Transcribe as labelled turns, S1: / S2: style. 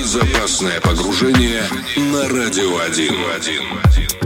S1: Безопасное погружение на Радио 1.